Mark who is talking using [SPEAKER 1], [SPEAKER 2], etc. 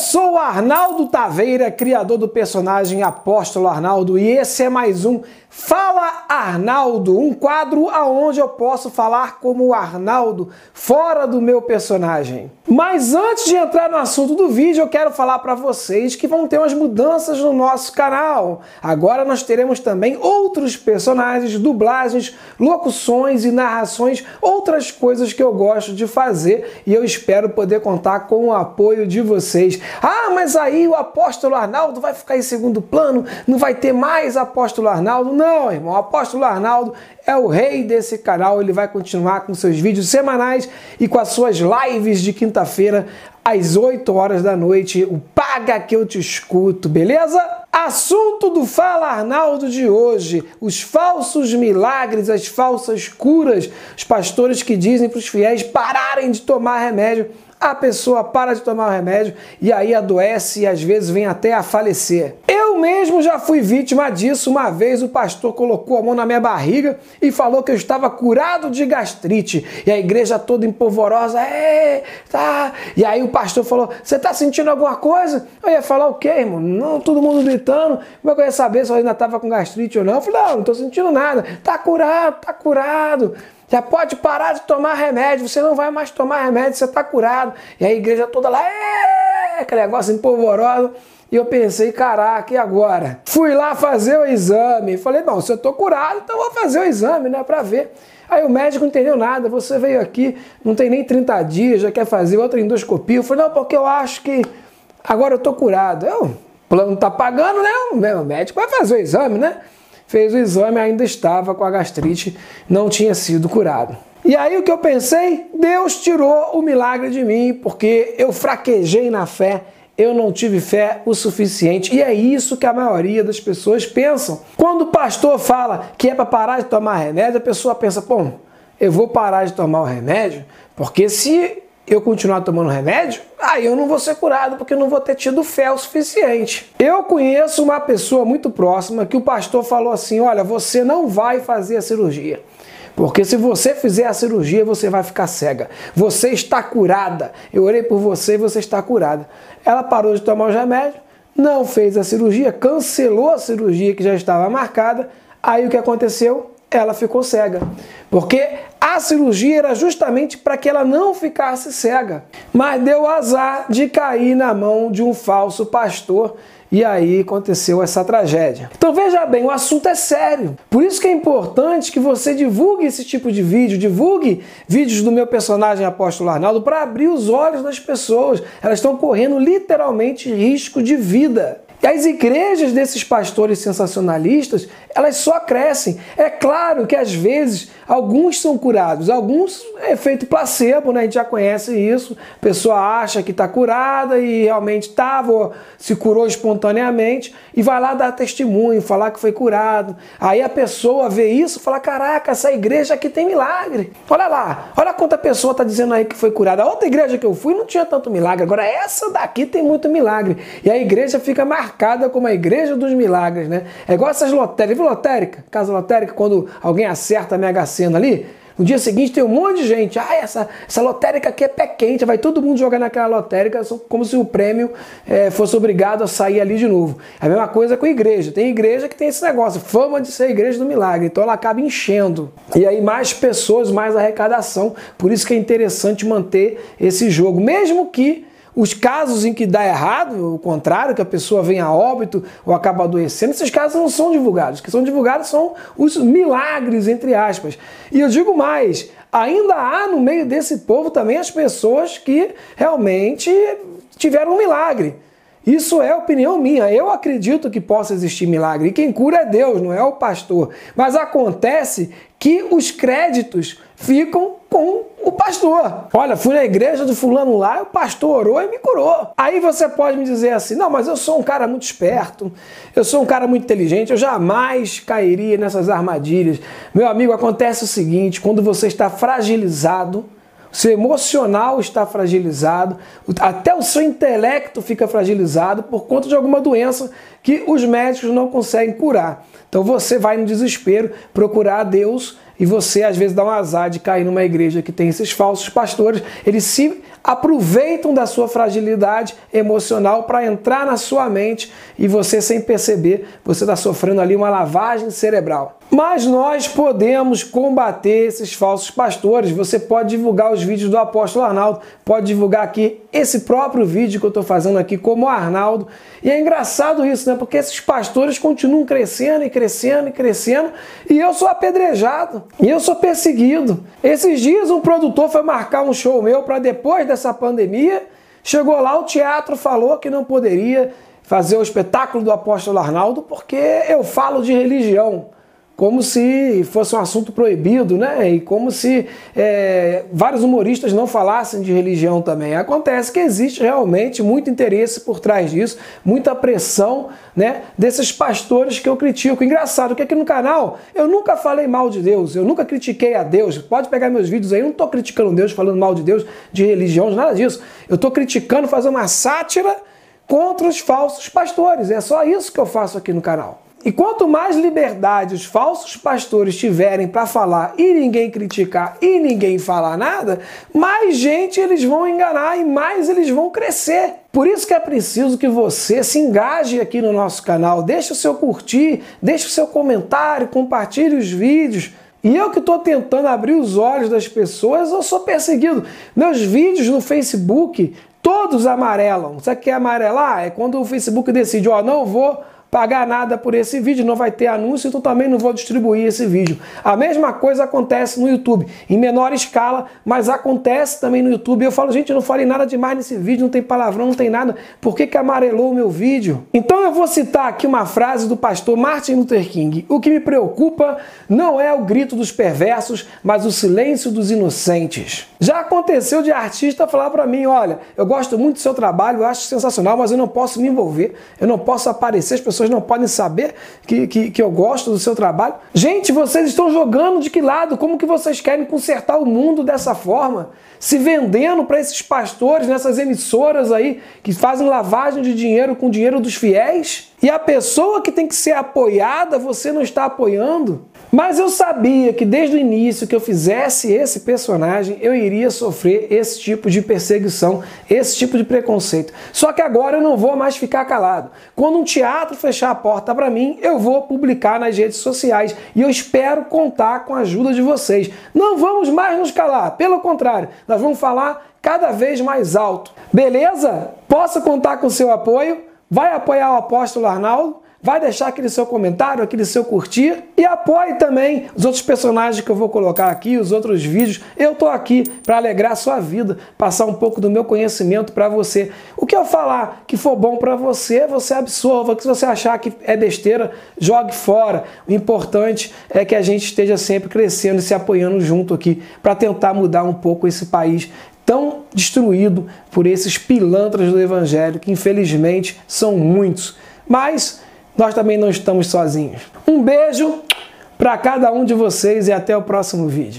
[SPEAKER 1] sou o Arnaldo Taveira, criador do personagem Apóstolo Arnaldo, e esse é mais um Fala Arnaldo, um quadro aonde eu posso falar como o Arnaldo, fora do meu personagem. Mas antes de entrar no assunto do vídeo, eu quero falar para vocês que vão ter umas mudanças no nosso canal. Agora nós teremos também outros personagens, dublagens, locuções e narrações, outras coisas que eu gosto de fazer e eu espero poder contar com o apoio de vocês. Ah, mas aí o apóstolo Arnaldo vai ficar em segundo plano, não vai ter mais apóstolo Arnaldo? Não, irmão. O apóstolo Arnaldo é o rei desse canal. Ele vai continuar com seus vídeos semanais e com as suas lives de quinta-feira às 8 horas da noite. O Paga que eu te escuto, beleza? Assunto do Fala Arnaldo de hoje: os falsos milagres, as falsas curas, os pastores que dizem para os fiéis pararem de tomar remédio a pessoa para de tomar o remédio e aí adoece e às vezes vem até a falecer. Eu mesmo já fui vítima disso. Uma vez o pastor colocou a mão na minha barriga e falou que eu estava curado de gastrite. E a igreja toda empolvorosa, é, tá. E aí o pastor falou: Você está sentindo alguma coisa? Eu ia falar o quê, irmão? Não, todo mundo gritando. Como é que eu ia saber se eu ainda estava com gastrite ou não? Eu falei: Não, não estou sentindo nada. Tá curado, tá curado. Já pode parar de tomar remédio, você não vai mais tomar remédio, você está curado. E a igreja toda lá, é, aquele negócio empolvoroso. E eu pensei, caraca, e agora? Fui lá fazer o exame. Falei, bom, se eu tô curado, então vou fazer o exame, né, para ver. Aí o médico não entendeu nada. Você veio aqui, não tem nem 30 dias, já quer fazer outra endoscopia. Eu falei, não, porque eu acho que agora eu tô curado. Eu, o plano tá pagando, né? O médico vai fazer o exame, né? fez o exame ainda estava com a gastrite, não tinha sido curado. E aí o que eu pensei? Deus tirou o milagre de mim, porque eu fraquejei na fé, eu não tive fé o suficiente. E é isso que a maioria das pessoas pensam. Quando o pastor fala que é para parar de tomar remédio, a pessoa pensa, bom, eu vou parar de tomar o remédio, porque se eu continuar tomando remédio, aí eu não vou ser curado porque eu não vou ter tido fé o suficiente. Eu conheço uma pessoa muito próxima que o pastor falou assim: olha, você não vai fazer a cirurgia. Porque se você fizer a cirurgia, você vai ficar cega. Você está curada. Eu orei por você e você está curada. Ela parou de tomar os remédios, não fez a cirurgia, cancelou a cirurgia que já estava marcada. Aí o que aconteceu? Ela ficou cega. Porque a cirurgia era justamente para que ela não ficasse cega, mas deu azar de cair na mão de um falso pastor e aí aconteceu essa tragédia. Então veja bem, o assunto é sério. Por isso que é importante que você divulgue esse tipo de vídeo, divulgue vídeos do meu personagem Apóstolo Arnaldo para abrir os olhos das pessoas. Elas estão correndo literalmente risco de vida. E as igrejas desses pastores sensacionalistas, elas só crescem. É claro que às vezes alguns são curados, alguns é efeito placebo, né? A gente já conhece isso. A pessoa acha que está curada e realmente estava, se curou espontaneamente e vai lá dar testemunho, falar que foi curado. Aí a pessoa vê isso e fala: Caraca, essa igreja aqui tem milagre. Olha lá, olha quanta pessoa está dizendo aí que foi curada. A outra igreja que eu fui não tinha tanto milagre, agora essa daqui tem muito milagre. E a igreja fica marcada marcada como a igreja dos milagres, né? É igual essas lotéricas. Viu lotérica? Casa lotérica, quando alguém acerta a Mega Sena ali, no dia seguinte tem um monte de gente. Ah, essa, essa lotérica aqui é pé quente. Vai todo mundo jogar naquela lotérica como se o prêmio é, fosse obrigado a sair ali de novo. É a mesma coisa com a igreja. Tem igreja que tem esse negócio, fama de ser a igreja do milagre. Então ela acaba enchendo. E aí mais pessoas, mais arrecadação. Por isso que é interessante manter esse jogo. Mesmo que os casos em que dá errado, o contrário, que a pessoa vem a óbito ou acaba adoecendo, esses casos não são divulgados. O que são divulgados são os milagres, entre aspas. E eu digo mais, ainda há no meio desse povo também as pessoas que realmente tiveram um milagre. Isso é opinião minha. Eu acredito que possa existir milagre. E quem cura é Deus, não é o pastor. Mas acontece que os créditos ficam com o pastor. Olha, fui na igreja do fulano lá, o pastor orou e me curou. Aí você pode me dizer assim: não, mas eu sou um cara muito esperto, eu sou um cara muito inteligente, eu jamais cairia nessas armadilhas. Meu amigo, acontece o seguinte: quando você está fragilizado, seu emocional está fragilizado, até o seu intelecto fica fragilizado por conta de alguma doença que os médicos não conseguem curar. Então você vai no desespero procurar a Deus e você às vezes dá um azar de cair numa igreja que tem esses falsos pastores, eles se aproveitam da sua fragilidade emocional para entrar na sua mente e você, sem perceber, você está sofrendo ali uma lavagem cerebral. Mas nós podemos combater esses falsos pastores. Você pode divulgar os vídeos do apóstolo Arnaldo, pode divulgar aqui esse próprio vídeo que eu estou fazendo aqui como Arnaldo. E é engraçado isso, né? Porque esses pastores continuam crescendo e crescendo e crescendo e eu sou apedrejado e eu sou perseguido. Esses dias um produtor foi marcar um show meu para depois dessa pandemia. Chegou lá, o teatro falou que não poderia fazer o espetáculo do apóstolo Arnaldo porque eu falo de religião como se fosse um assunto proibido, né? E como se é, vários humoristas não falassem de religião também. Acontece que existe realmente muito interesse por trás disso, muita pressão, né? Desses pastores que eu critico. Engraçado que aqui no canal eu nunca falei mal de Deus, eu nunca critiquei a Deus. Pode pegar meus vídeos aí, eu não estou criticando Deus, falando mal de Deus, de religião, nada disso. Eu estou criticando, fazendo uma sátira contra os falsos pastores. É só isso que eu faço aqui no canal. E quanto mais liberdade os falsos pastores tiverem para falar e ninguém criticar e ninguém falar nada, mais gente eles vão enganar e mais eles vão crescer. Por isso que é preciso que você se engaje aqui no nosso canal, deixe o seu curtir, deixe o seu comentário, compartilhe os vídeos. E eu que estou tentando abrir os olhos das pessoas, eu sou perseguido. Meus vídeos no Facebook, todos amarelam. Sabe o que é amarelar? É quando o Facebook decide, ó, oh, não vou pagar nada por esse vídeo, não vai ter anúncio, então também não vou distribuir esse vídeo. A mesma coisa acontece no YouTube, em menor escala, mas acontece também no YouTube. Eu falo, gente, não falei nada demais nesse vídeo, não tem palavrão, não tem nada. Por que, que amarelou o meu vídeo? Então eu vou citar aqui uma frase do pastor Martin Luther King. O que me preocupa não é o grito dos perversos, mas o silêncio dos inocentes. Já aconteceu de artista falar para mim, olha, eu gosto muito do seu trabalho, eu acho sensacional, mas eu não posso me envolver, eu não posso aparecer, as pessoas pessoas não podem saber que, que, que eu gosto do seu trabalho. Gente, vocês estão jogando de que lado? Como que vocês querem consertar o mundo dessa forma? Se vendendo para esses pastores nessas emissoras aí que fazem lavagem de dinheiro com dinheiro dos fiéis? E a pessoa que tem que ser apoiada, você não está apoiando? Mas eu sabia que desde o início que eu fizesse esse personagem, eu iria sofrer esse tipo de perseguição, esse tipo de preconceito. Só que agora eu não vou mais ficar calado. Quando um teatro fechar a porta para mim, eu vou publicar nas redes sociais e eu espero contar com a ajuda de vocês. Não vamos mais nos calar, pelo contrário, nós vamos falar cada vez mais alto. Beleza? Posso contar com seu apoio? Vai apoiar o apóstolo Arnaldo? Vai deixar aquele seu comentário, aquele seu curtir e apoie também os outros personagens que eu vou colocar aqui, os outros vídeos. Eu tô aqui para alegrar a sua vida, passar um pouco do meu conhecimento para você. O que eu falar que for bom para você, você absorva. O que você achar que é besteira, jogue fora. O importante é que a gente esteja sempre crescendo e se apoiando junto aqui para tentar mudar um pouco esse país tão destruído por esses pilantras do evangelho, que infelizmente são muitos. Mas nós também não estamos sozinhos. Um beijo para cada um de vocês e até o próximo vídeo.